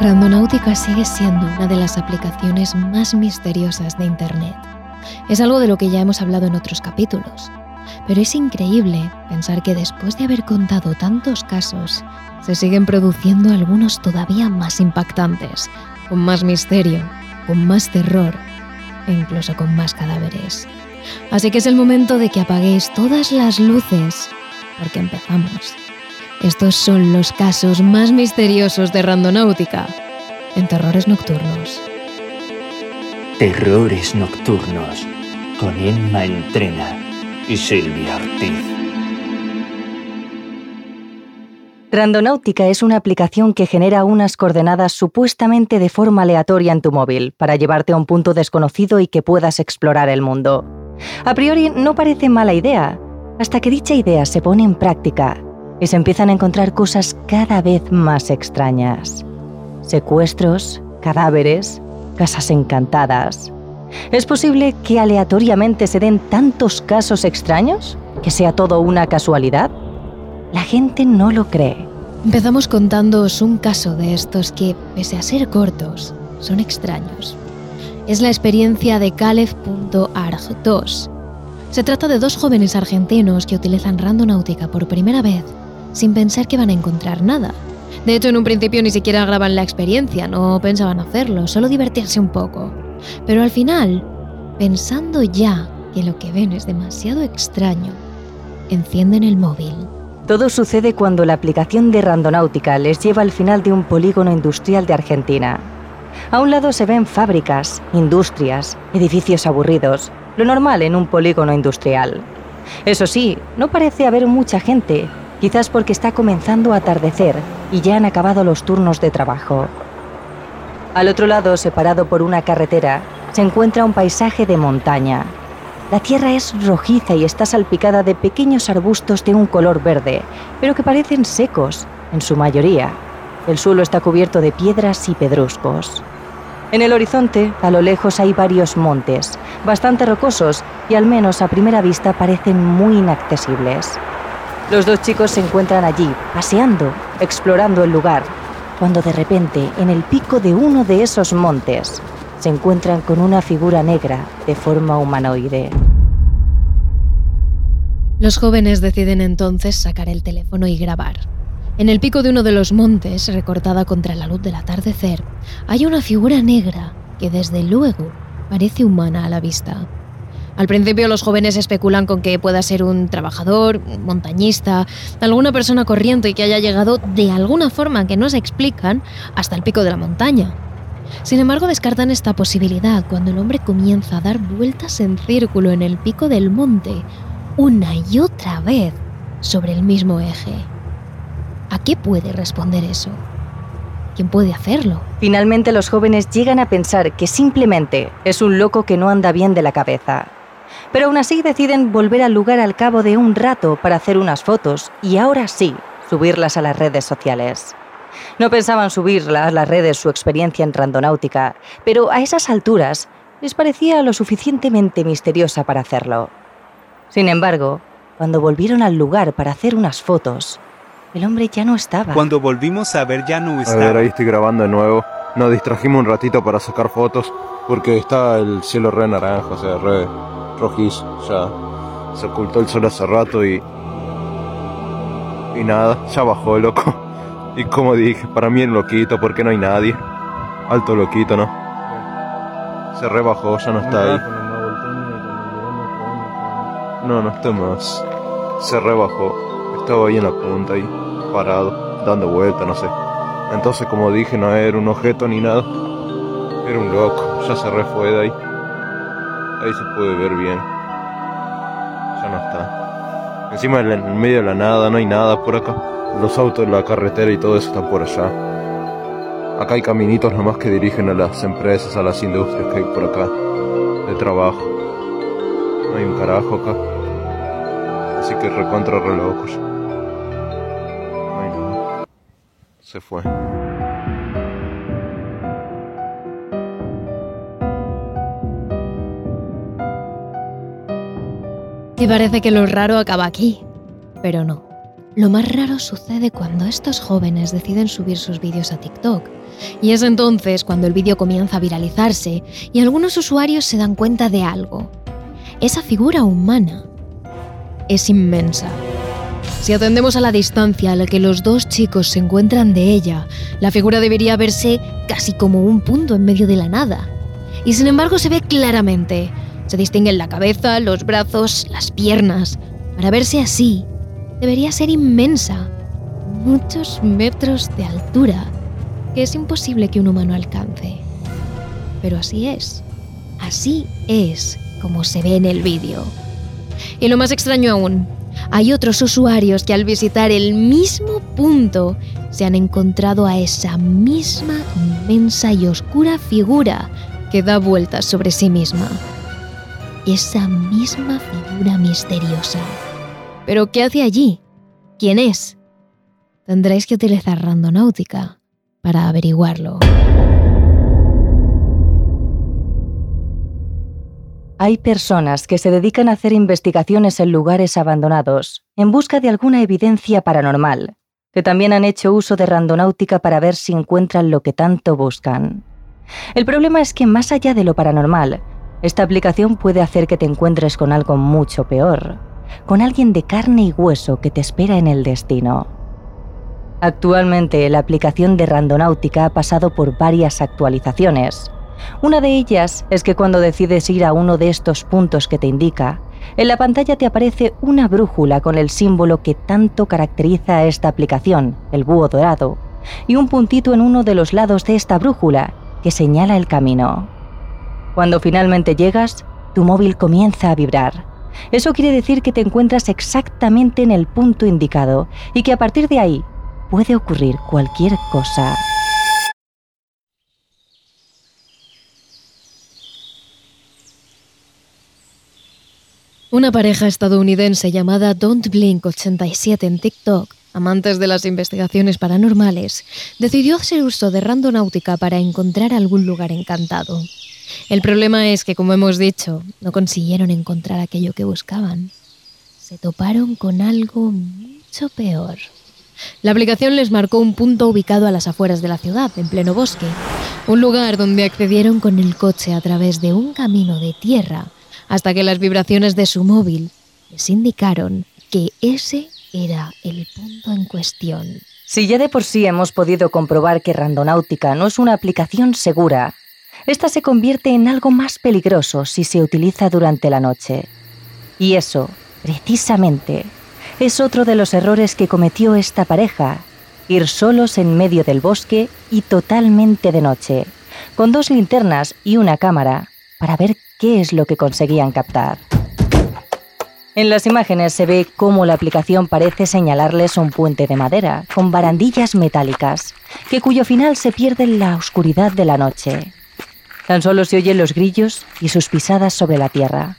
Randonáutica sigue siendo una de las aplicaciones más misteriosas de Internet. Es algo de lo que ya hemos hablado en otros capítulos, pero es increíble pensar que después de haber contado tantos casos, se siguen produciendo algunos todavía más impactantes, con más misterio, con más terror e incluso con más cadáveres. Así que es el momento de que apaguéis todas las luces, porque empezamos. Estos son los casos más misteriosos de Randonáutica en Terrores Nocturnos. Terrores Nocturnos con Emma Entrena y Silvia Ortiz. Randonáutica es una aplicación que genera unas coordenadas supuestamente de forma aleatoria en tu móvil para llevarte a un punto desconocido y que puedas explorar el mundo. A priori no parece mala idea, hasta que dicha idea se pone en práctica y se empiezan a encontrar cosas cada vez más extrañas. Secuestros, cadáveres, casas encantadas. ¿Es posible que aleatoriamente se den tantos casos extraños? ¿Que sea todo una casualidad? La gente no lo cree. Empezamos contándoos un caso de estos que, pese a ser cortos, son extraños. Es la experiencia de Caleb.arg 2. Se trata de dos jóvenes argentinos que utilizan randonáutica por primera vez sin pensar que van a encontrar nada. De hecho, en un principio ni siquiera graban la experiencia, no pensaban hacerlo, solo divertirse un poco. Pero al final, pensando ya que lo que ven es demasiado extraño, encienden el móvil. Todo sucede cuando la aplicación de Randonáutica les lleva al final de un polígono industrial de Argentina. A un lado se ven fábricas, industrias, edificios aburridos, lo normal en un polígono industrial. Eso sí, no parece haber mucha gente, quizás porque está comenzando a atardecer y ya han acabado los turnos de trabajo. Al otro lado, separado por una carretera, se encuentra un paisaje de montaña. La tierra es rojiza y está salpicada de pequeños arbustos de un color verde, pero que parecen secos, en su mayoría. El suelo está cubierto de piedras y pedruscos. En el horizonte, a lo lejos, hay varios montes, bastante rocosos y al menos a primera vista parecen muy inaccesibles. Los dos chicos se encuentran allí, paseando, explorando el lugar, cuando de repente, en el pico de uno de esos montes, se encuentran con una figura negra de forma humanoide. Los jóvenes deciden entonces sacar el teléfono y grabar. En el pico de uno de los montes, recortada contra la luz del atardecer, hay una figura negra que desde luego parece humana a la vista. Al principio los jóvenes especulan con que pueda ser un trabajador, montañista, alguna persona corriente y que haya llegado de alguna forma que no se explican hasta el pico de la montaña. Sin embargo, descartan esta posibilidad cuando el hombre comienza a dar vueltas en círculo en el pico del monte, una y otra vez, sobre el mismo eje. ¿A qué puede responder eso? ¿Quién puede hacerlo? Finalmente los jóvenes llegan a pensar que simplemente es un loco que no anda bien de la cabeza pero aún así deciden volver al lugar al cabo de un rato para hacer unas fotos y ahora sí, subirlas a las redes sociales. No pensaban subirla a las redes su experiencia en randonáutica, pero a esas alturas les parecía lo suficientemente misteriosa para hacerlo. Sin embargo, cuando volvieron al lugar para hacer unas fotos, el hombre ya no estaba. Cuando volvimos a ver ya no estaba. A ver, ahí estoy grabando de nuevo. Nos distrajimos un ratito para sacar fotos porque está el cielo re naranja, o sea, re rojizo. Ya se ocultó el sol hace rato y. Y nada, ya bajó el loco. Y como dije, para mí el loquito, porque no hay nadie. Alto loquito, ¿no? Se rebajó, ya no está ahí. No, no está más. Se rebajó. Estaba ahí en la punta, ahí, parado, dando vuelta, no sé. Entonces, como dije, no era un objeto ni nada. Era un loco, ya se re fue de ahí. Ahí se puede ver bien. Ya no está. Encima en medio de la nada, no hay nada por acá. Los autos, la carretera y todo eso están por allá. Acá hay caminitos nomás que dirigen a las empresas, a las industrias que hay por acá, de trabajo. No hay un carajo acá. Así que recontra re locos. No hay nada. Se fue. Y parece que lo raro acaba aquí. Pero no. Lo más raro sucede cuando estos jóvenes deciden subir sus vídeos a TikTok. Y es entonces cuando el vídeo comienza a viralizarse y algunos usuarios se dan cuenta de algo. Esa figura humana es inmensa. Si atendemos a la distancia a la que los dos chicos se encuentran de ella, la figura debería verse casi como un punto en medio de la nada. Y sin embargo se ve claramente. Se distinguen la cabeza, los brazos, las piernas. Para verse así, debería ser inmensa, muchos metros de altura, que es imposible que un humano alcance. Pero así es, así es como se ve en el vídeo. Y lo más extraño aún, hay otros usuarios que al visitar el mismo punto se han encontrado a esa misma inmensa y oscura figura que da vueltas sobre sí misma. Esa misma figura misteriosa. ¿Pero qué hace allí? ¿Quién es? Tendréis que utilizar Randonáutica para averiguarlo. Hay personas que se dedican a hacer investigaciones en lugares abandonados en busca de alguna evidencia paranormal, que también han hecho uso de randonáutica para ver si encuentran lo que tanto buscan. El problema es que más allá de lo paranormal, esta aplicación puede hacer que te encuentres con algo mucho peor, con alguien de carne y hueso que te espera en el destino. Actualmente la aplicación de Randonáutica ha pasado por varias actualizaciones. Una de ellas es que cuando decides ir a uno de estos puntos que te indica, en la pantalla te aparece una brújula con el símbolo que tanto caracteriza a esta aplicación, el búho dorado, y un puntito en uno de los lados de esta brújula que señala el camino. Cuando finalmente llegas, tu móvil comienza a vibrar. Eso quiere decir que te encuentras exactamente en el punto indicado y que a partir de ahí puede ocurrir cualquier cosa. Una pareja estadounidense llamada Don't Blink 87 en TikTok, amantes de las investigaciones paranormales, decidió hacer uso de randonáutica para encontrar algún lugar encantado. El problema es que, como hemos dicho, no consiguieron encontrar aquello que buscaban. Se toparon con algo mucho peor. La aplicación les marcó un punto ubicado a las afueras de la ciudad, en pleno bosque, un lugar donde accedieron con el coche a través de un camino de tierra hasta que las vibraciones de su móvil les indicaron que ese era el punto en cuestión. Si ya de por sí hemos podido comprobar que Randonáutica no es una aplicación segura, esta se convierte en algo más peligroso si se utiliza durante la noche. Y eso, precisamente, es otro de los errores que cometió esta pareja, ir solos en medio del bosque y totalmente de noche, con dos linternas y una cámara, para ver qué es lo que conseguían captar. En las imágenes se ve cómo la aplicación parece señalarles un puente de madera con barandillas metálicas, que cuyo final se pierde en la oscuridad de la noche. Tan solo se oyen los grillos y sus pisadas sobre la tierra.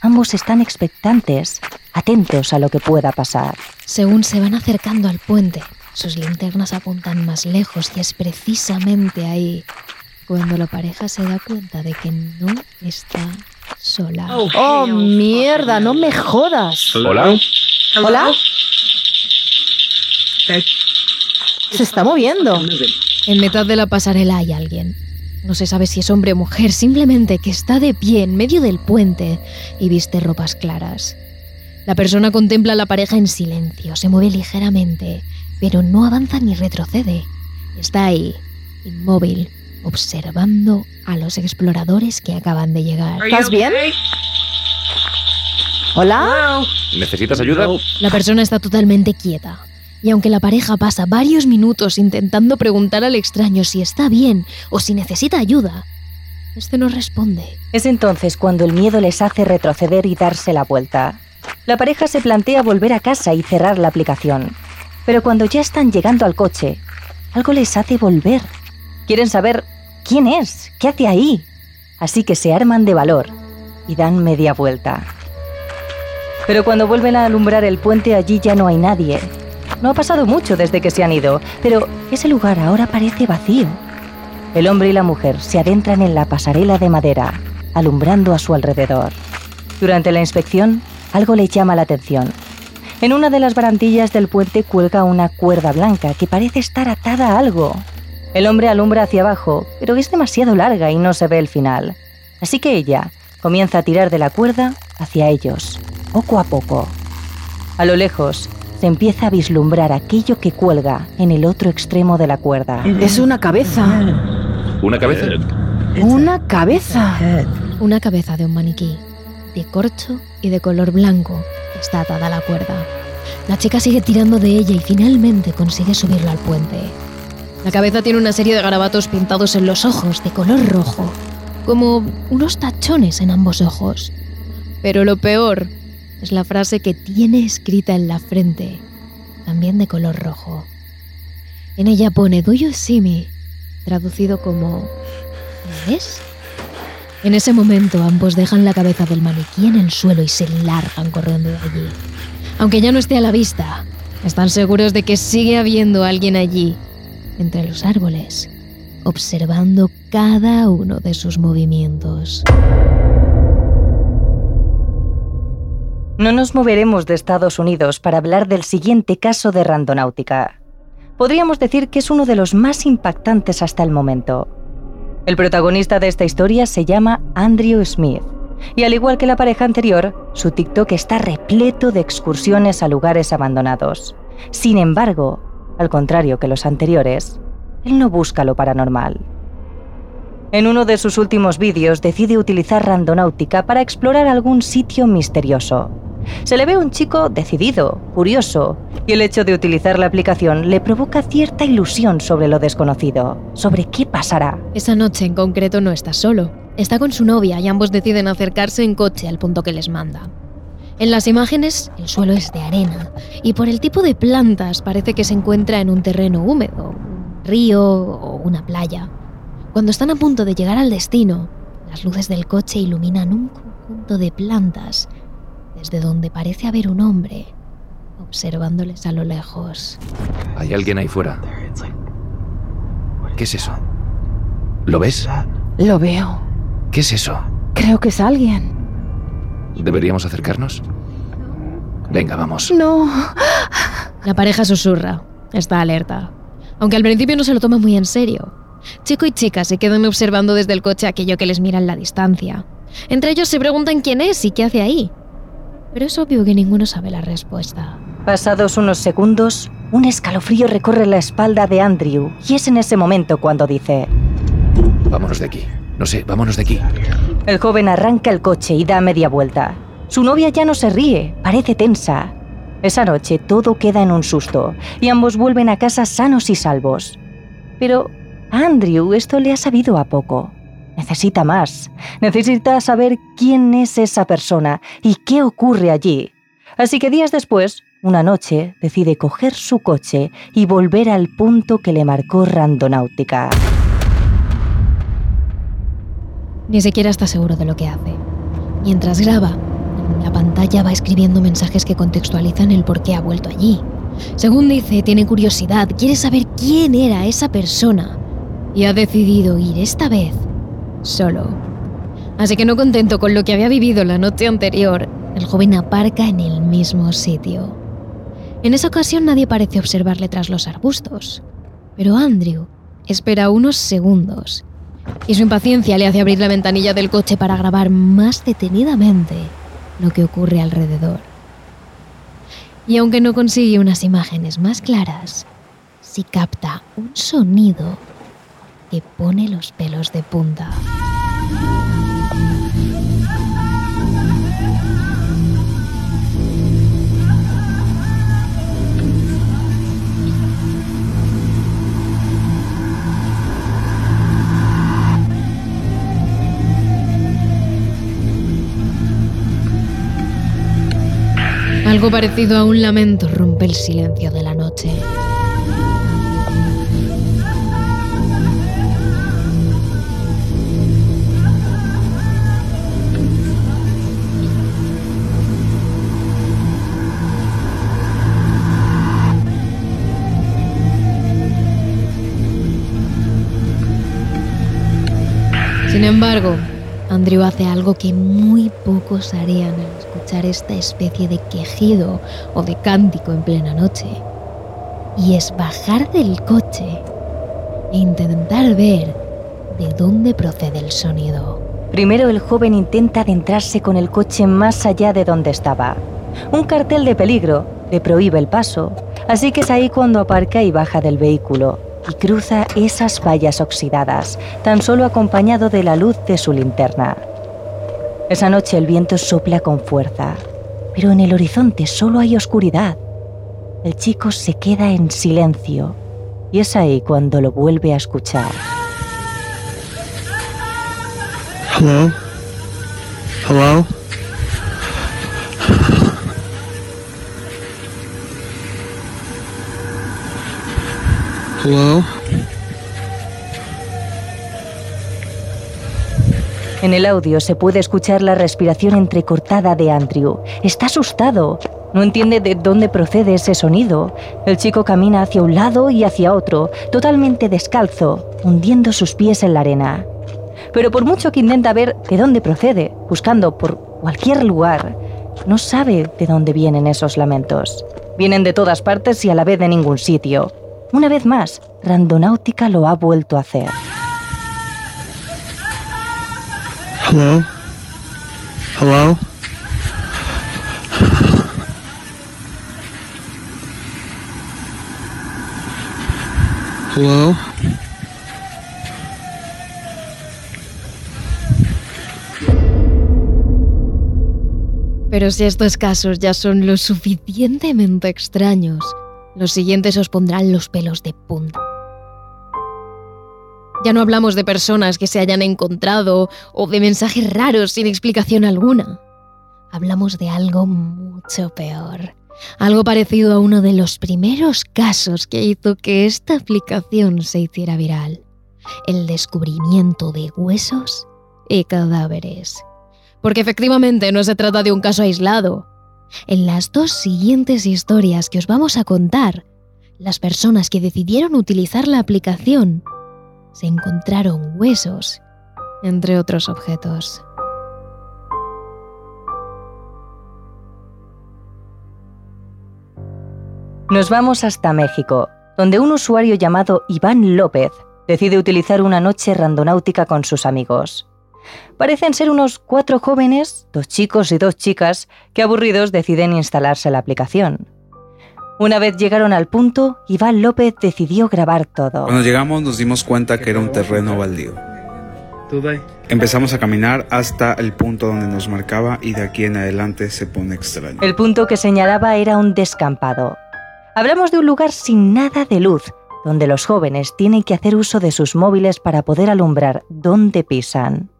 Ambos están expectantes, atentos a lo que pueda pasar. Según se van acercando al puente, sus linternas apuntan más lejos y es precisamente ahí cuando la pareja se da cuenta de que no está sola. Oh, mierda, no me jodas. Hola. ¿Hola? Se está moviendo. En mitad de la pasarela hay alguien. No se sabe si es hombre o mujer, simplemente que está de pie en medio del puente y viste ropas claras. La persona contempla a la pareja en silencio, se mueve ligeramente, pero no avanza ni retrocede. Está ahí, inmóvil, observando a los exploradores que acaban de llegar. ¿Estás bien? ¿Hola? ¿Necesitas ayuda? La persona está totalmente quieta. Y aunque la pareja pasa varios minutos intentando preguntar al extraño si está bien o si necesita ayuda, este no responde. Es entonces cuando el miedo les hace retroceder y darse la vuelta. La pareja se plantea volver a casa y cerrar la aplicación. Pero cuando ya están llegando al coche, algo les hace volver. Quieren saber quién es, qué hace ahí. Así que se arman de valor y dan media vuelta. Pero cuando vuelven a alumbrar el puente allí ya no hay nadie. No ha pasado mucho desde que se han ido, pero ese lugar ahora parece vacío. El hombre y la mujer se adentran en la pasarela de madera, alumbrando a su alrededor. Durante la inspección, algo les llama la atención. En una de las barandillas del puente cuelga una cuerda blanca que parece estar atada a algo. El hombre alumbra hacia abajo, pero es demasiado larga y no se ve el final. Así que ella comienza a tirar de la cuerda hacia ellos, poco a poco. A lo lejos, se empieza a vislumbrar aquello que cuelga en el otro extremo de la cuerda. Es una cabeza. ¿Una cabeza? Una cabeza. Una cabeza de un maniquí, de corcho y de color blanco, está atada a la cuerda. La chica sigue tirando de ella y finalmente consigue subirlo al puente. La cabeza tiene una serie de garabatos pintados en los ojos de color rojo, como unos tachones en ambos ojos. Pero lo peor es la frase que tiene escrita en la frente, también de color rojo. En ella pone Do you see me? traducido como ¿Me ves? En ese momento ambos dejan la cabeza del maniquí en el suelo y se largan corriendo de allí. Aunque ya no esté a la vista, están seguros de que sigue habiendo alguien allí, entre los árboles, observando cada uno de sus movimientos. No nos moveremos de Estados Unidos para hablar del siguiente caso de randonáutica. Podríamos decir que es uno de los más impactantes hasta el momento. El protagonista de esta historia se llama Andrew Smith, y al igual que la pareja anterior, su TikTok está repleto de excursiones a lugares abandonados. Sin embargo, al contrario que los anteriores, él no busca lo paranormal. En uno de sus últimos vídeos decide utilizar randonáutica para explorar algún sitio misterioso. Se le ve un chico decidido, curioso, y el hecho de utilizar la aplicación le provoca cierta ilusión sobre lo desconocido, sobre qué pasará. Esa noche en concreto no está solo. Está con su novia y ambos deciden acercarse en coche al punto que les manda. En las imágenes, el suelo es de arena y por el tipo de plantas parece que se encuentra en un terreno húmedo, un río o una playa. Cuando están a punto de llegar al destino, las luces del coche iluminan un conjunto de plantas desde donde parece haber un hombre observándoles a lo lejos. Hay alguien ahí fuera. ¿Qué es eso? ¿Lo ves? Lo veo. ¿Qué es eso? Creo que es alguien. ¿Deberíamos acercarnos? Venga, vamos. No. La pareja susurra, está alerta, aunque al principio no se lo toma muy en serio. Chico y chica se quedan observando desde el coche aquello que les mira en la distancia. Entre ellos se preguntan quién es y qué hace ahí. Pero es obvio que ninguno sabe la respuesta. Pasados unos segundos, un escalofrío recorre la espalda de Andrew y es en ese momento cuando dice, Vámonos de aquí. No sé, vámonos de aquí. el joven arranca el coche y da media vuelta. Su novia ya no se ríe, parece tensa. Esa noche todo queda en un susto y ambos vuelven a casa sanos y salvos. Pero a Andrew esto le ha sabido a poco. Necesita más. Necesita saber quién es esa persona y qué ocurre allí. Así que días después, una noche, decide coger su coche y volver al punto que le marcó Randonáutica. Ni siquiera está seguro de lo que hace. Mientras graba, la pantalla va escribiendo mensajes que contextualizan el por qué ha vuelto allí. Según dice, tiene curiosidad, quiere saber quién era esa persona y ha decidido ir esta vez solo. Así que no contento con lo que había vivido la noche anterior, el joven aparca en el mismo sitio. En esa ocasión nadie parece observarle tras los arbustos, pero Andrew espera unos segundos y su impaciencia le hace abrir la ventanilla del coche para grabar más detenidamente lo que ocurre alrededor. Y aunque no consigue unas imágenes más claras, sí capta un sonido que pone los pelos de punta. Algo parecido a un lamento rompe el silencio de la noche. Embargo, Andrew hace algo que muy pocos harían al escuchar esta especie de quejido o de cántico en plena noche. Y es bajar del coche e intentar ver de dónde procede el sonido. Primero el joven intenta adentrarse con el coche más allá de donde estaba. Un cartel de peligro le prohíbe el paso, así que es ahí cuando aparca y baja del vehículo y cruza esas vallas oxidadas, tan solo acompañado de la luz de su linterna. Esa noche el viento sopla con fuerza, pero en el horizonte solo hay oscuridad. El chico se queda en silencio y es ahí cuando lo vuelve a escuchar. Hello? Hello? En el audio se puede escuchar la respiración entrecortada de Andrew. Está asustado. No entiende de dónde procede ese sonido. El chico camina hacia un lado y hacia otro, totalmente descalzo, hundiendo sus pies en la arena. Pero por mucho que intenta ver de dónde procede, buscando por cualquier lugar, no sabe de dónde vienen esos lamentos. Vienen de todas partes y a la vez de ningún sitio. Una vez más, Randonáutica lo ha vuelto a hacer. Hello? Hello? Hello? Pero si estos casos ya son lo suficientemente extraños, los siguientes os pondrán los pelos de punta. Ya no hablamos de personas que se hayan encontrado o de mensajes raros sin explicación alguna. Hablamos de algo mucho peor. Algo parecido a uno de los primeros casos que hizo que esta aplicación se hiciera viral. El descubrimiento de huesos y cadáveres. Porque efectivamente no se trata de un caso aislado. En las dos siguientes historias que os vamos a contar, las personas que decidieron utilizar la aplicación se encontraron huesos, entre otros objetos. Nos vamos hasta México, donde un usuario llamado Iván López decide utilizar una noche randonáutica con sus amigos. Parecen ser unos cuatro jóvenes, dos chicos y dos chicas, que aburridos deciden instalarse la aplicación. Una vez llegaron al punto, Iván López decidió grabar todo. Cuando llegamos nos dimos cuenta que era un terreno baldío. Empezamos a caminar hasta el punto donde nos marcaba y de aquí en adelante se pone extraño. El punto que señalaba era un descampado. Hablamos de un lugar sin nada de luz, donde los jóvenes tienen que hacer uso de sus móviles para poder alumbrar dónde pisan.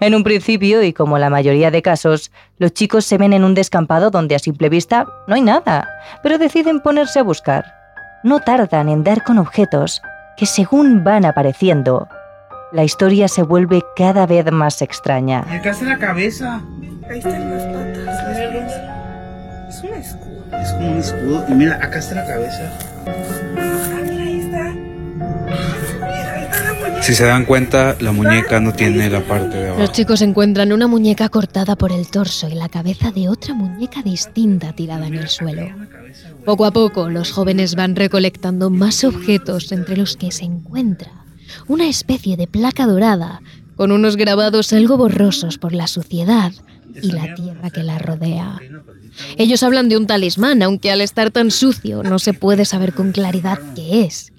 En un principio, y como la mayoría de casos, los chicos se ven en un descampado donde a simple vista no hay nada, pero deciden ponerse a buscar. No tardan en dar con objetos que según van apareciendo, la historia se vuelve cada vez más extraña. Acá está la cabeza. Ahí están las patas. Es un escudo. Es como un escudo. Y mira, acá está la cabeza. Si se dan cuenta, la muñeca no tiene la parte de abajo. Los chicos encuentran una muñeca cortada por el torso y la cabeza de otra muñeca distinta tirada en el suelo. Poco a poco, los jóvenes van recolectando más objetos entre los que se encuentra una especie de placa dorada con unos grabados algo borrosos por la suciedad y la tierra que la rodea. Ellos hablan de un talismán, aunque al estar tan sucio no se puede saber con claridad qué es.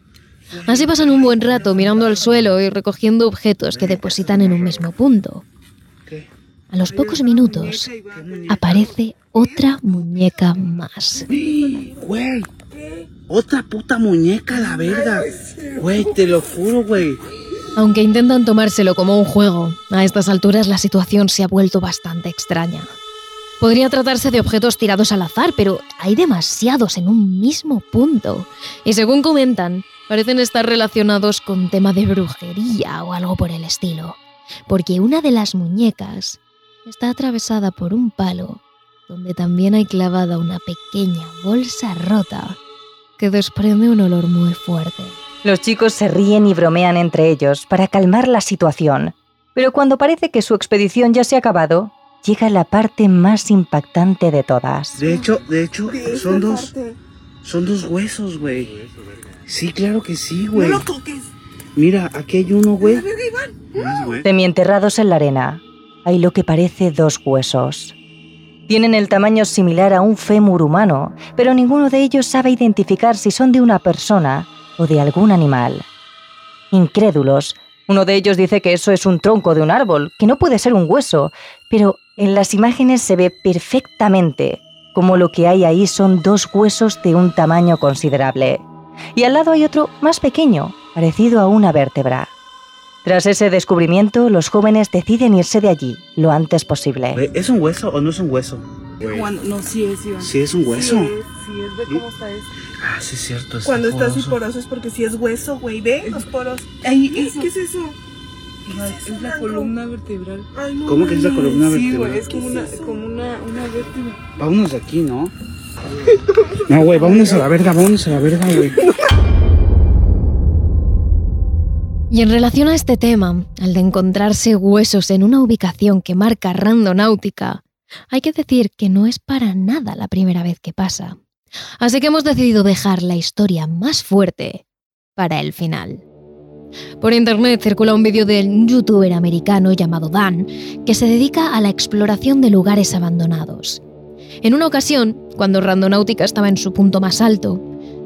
Así pasan un buen rato mirando al suelo y recogiendo objetos que depositan en un mismo punto. A los pocos minutos aparece otra muñeca más. Güey, otra puta muñeca, la verga. Güey, te lo juro, güey. Aunque intentan tomárselo como un juego, a estas alturas la situación se ha vuelto bastante extraña. Podría tratarse de objetos tirados al azar, pero hay demasiados en un mismo punto. Y según comentan, parecen estar relacionados con tema de brujería o algo por el estilo. Porque una de las muñecas está atravesada por un palo, donde también hay clavada una pequeña bolsa rota que desprende un olor muy fuerte. Los chicos se ríen y bromean entre ellos para calmar la situación. Pero cuando parece que su expedición ya se ha acabado, llega la parte más impactante de todas. De hecho, de hecho, son dos, son dos huesos, güey. Sí, claro que sí, güey. No lo toques. Mira, aquí hay uno, güey. Semienterrados en la arena, hay lo que parece dos huesos. Tienen el tamaño similar a un fémur humano, pero ninguno de ellos sabe identificar si son de una persona o de algún animal. Incrédulos, uno de ellos dice que eso es un tronco de un árbol, que no puede ser un hueso, pero en las imágenes se ve perfectamente como lo que hay ahí son dos huesos de un tamaño considerable. Y al lado hay otro más pequeño, parecido a una vértebra. Tras ese descubrimiento, los jóvenes deciden irse de allí lo antes posible. Güey, ¿Es un hueso o no es un hueso? Cuando- no, sí es, Iván. Sí es un hueso. Sí es, sí es. Ve cómo está esto. Ah, sí es cierto. está Cuando está así poroso. es porque sí es hueso, güey. Ve los poros. Ay, ¿Qué es eso? Es la columna vertebral. Ay, no ¿Cómo que es la columna Sí, vertebral? güey, es como una, como una, una vértebra. Vámonos de aquí, ¿no? No, güey, vámonos a la verga, vámonos a la verga, güey. Y en relación a este tema, al de encontrarse huesos en una ubicación que marca randonáutica, hay que decir que no es para nada la primera vez que pasa. Así que hemos decidido dejar la historia más fuerte para el final. Por internet circula un vídeo del youtuber americano llamado Dan, que se dedica a la exploración de lugares abandonados. En una ocasión, cuando Randonáutica estaba en su punto más alto,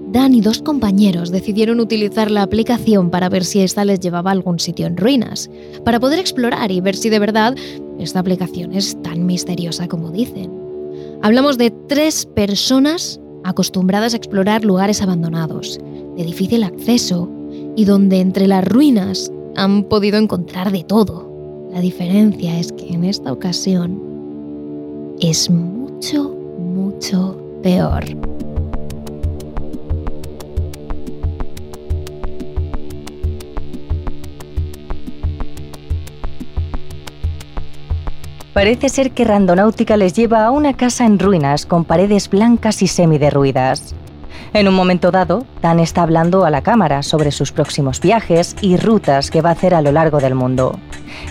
Dan y dos compañeros decidieron utilizar la aplicación para ver si esta les llevaba a algún sitio en ruinas, para poder explorar y ver si de verdad esta aplicación es tan misteriosa como dicen. Hablamos de tres personas acostumbradas a explorar lugares abandonados, de difícil acceso y donde entre las ruinas han podido encontrar de todo. La diferencia es que en esta ocasión es mucho, mucho peor. Parece ser que Randonáutica les lleva a una casa en ruinas con paredes blancas y semiderruidas. En un momento dado, Dan está hablando a la cámara sobre sus próximos viajes y rutas que va a hacer a lo largo del mundo.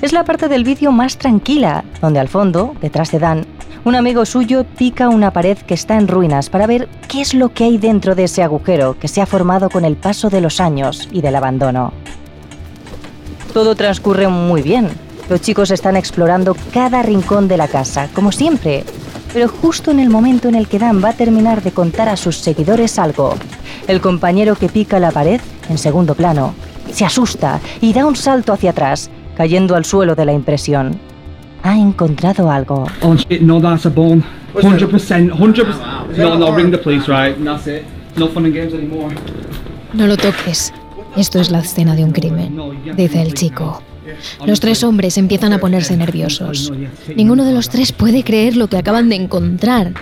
Es la parte del vídeo más tranquila, donde al fondo, detrás de Dan, un amigo suyo pica una pared que está en ruinas para ver qué es lo que hay dentro de ese agujero que se ha formado con el paso de los años y del abandono. Todo transcurre muy bien. Los chicos están explorando cada rincón de la casa, como siempre. Pero justo en el momento en el que Dan va a terminar de contar a sus seguidores algo, el compañero que pica la pared, en segundo plano, se asusta y da un salto hacia atrás, cayendo al suelo de la impresión. Ha encontrado algo. Oh shit, no, that's a bone. 100%, 100%. No, no, ring the police, right? And that's it. No fun and games anymore. No lo toques. Esto es la escena de un crimen, dice el chico. Los tres hombres empiezan a ponerse nerviosos. Ninguno de los tres puede creer lo que acaban de encontrar.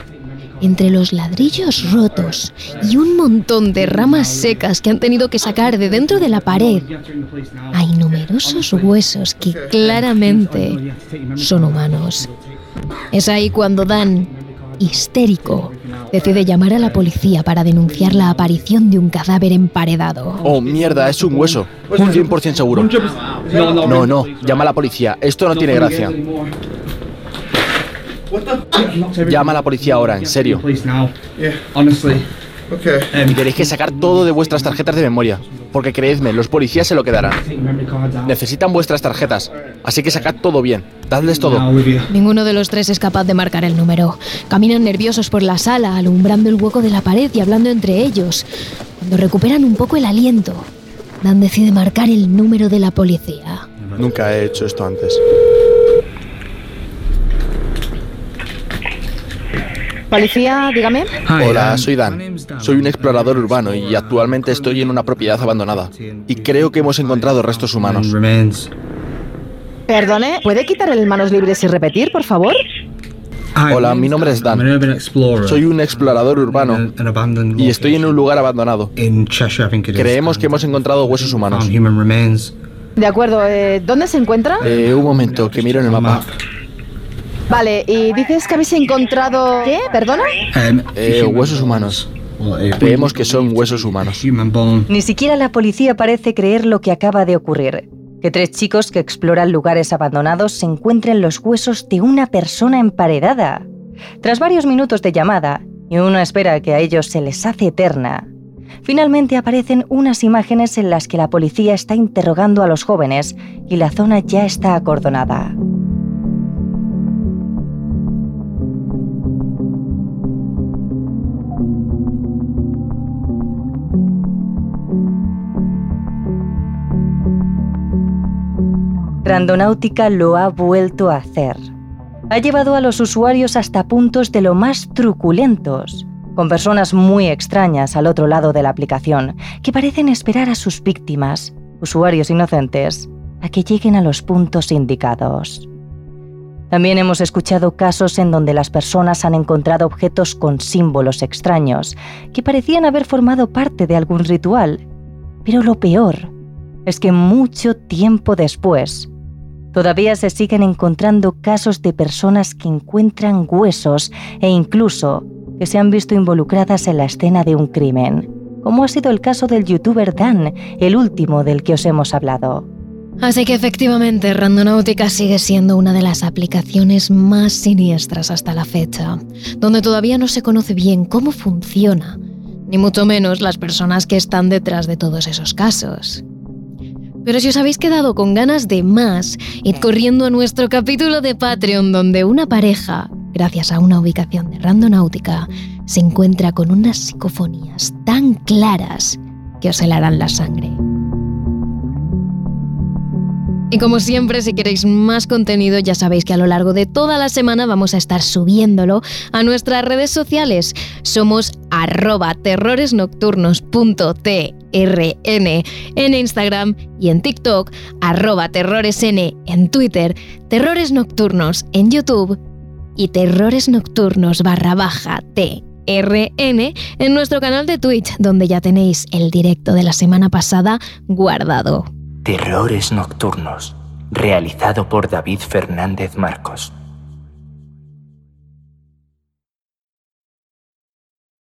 Entre los ladrillos rotos y un montón de ramas secas que han tenido que sacar de dentro de la pared, hay numerosos huesos que claramente son humanos. Es ahí cuando Dan, histérico, decide llamar a la policía para denunciar la aparición de un cadáver emparedado. Oh, mierda, es un hueso. 100% seguro. No, no, llama a la policía. Esto no tiene gracia. Llama a la policía ahora, en serio. Y tenéis que sacar todo de vuestras tarjetas de memoria. Porque creedme, los policías se lo quedarán. Necesitan vuestras tarjetas. Así que sacad todo bien. Dadles todo. Ninguno de los tres es capaz de marcar el número. Caminan nerviosos por la sala, alumbrando el hueco de la pared y hablando entre ellos. Cuando recuperan un poco el aliento, Dan decide marcar el número de la policía. Nunca he hecho esto antes. Policía, dígame. Hola, soy Dan. Soy un explorador urbano y actualmente estoy en una propiedad abandonada. Y creo que hemos encontrado restos humanos. Perdone, ¿puede quitar el manos libres y repetir, por favor? Hola, mi nombre es Dan. Soy un explorador urbano y estoy en un lugar abandonado. Creemos que hemos encontrado huesos humanos. De acuerdo, eh, ¿dónde se encuentra? Eh, un momento, que miro en el mapa. Vale, y dices que habéis encontrado... ¿Qué? ¿Perdona? Eh, huesos humanos. Creemos que son huesos humanos. Ni siquiera la policía parece creer lo que acaba de ocurrir. que tres chicos que exploran lugares abandonados se encuentren los huesos de una persona emparedada. Tras varios minutos de llamada y una espera que a ellos se les hace eterna, finalmente aparecen unas imágenes en las que la policía está interrogando a los jóvenes y la zona ya está acordonada. Randonáutica lo ha vuelto a hacer. Ha llevado a los usuarios hasta puntos de lo más truculentos, con personas muy extrañas al otro lado de la aplicación, que parecen esperar a sus víctimas, usuarios inocentes, a que lleguen a los puntos indicados. También hemos escuchado casos en donde las personas han encontrado objetos con símbolos extraños, que parecían haber formado parte de algún ritual. Pero lo peor es que mucho tiempo después, Todavía se siguen encontrando casos de personas que encuentran huesos e incluso que se han visto involucradas en la escena de un crimen, como ha sido el caso del youtuber Dan, el último del que os hemos hablado. Así que efectivamente, Randonautica sigue siendo una de las aplicaciones más siniestras hasta la fecha, donde todavía no se conoce bien cómo funciona, ni mucho menos las personas que están detrás de todos esos casos. Pero si os habéis quedado con ganas de más, id corriendo a nuestro capítulo de Patreon donde una pareja, gracias a una ubicación de randonáutica, se encuentra con unas psicofonías tan claras que os helarán la sangre. Y como siempre, si queréis más contenido, ya sabéis que a lo largo de toda la semana vamos a estar subiéndolo a nuestras redes sociales. Somos arroba terroresnocturnos.trn en Instagram y en TikTok, arroba terroresn en Twitter, Terrores Nocturnos en YouTube y Terrores Nocturnos barra baja TRN en nuestro canal de Twitch, donde ya tenéis el directo de la semana pasada guardado. Terrores Nocturnos, realizado por David Fernández Marcos.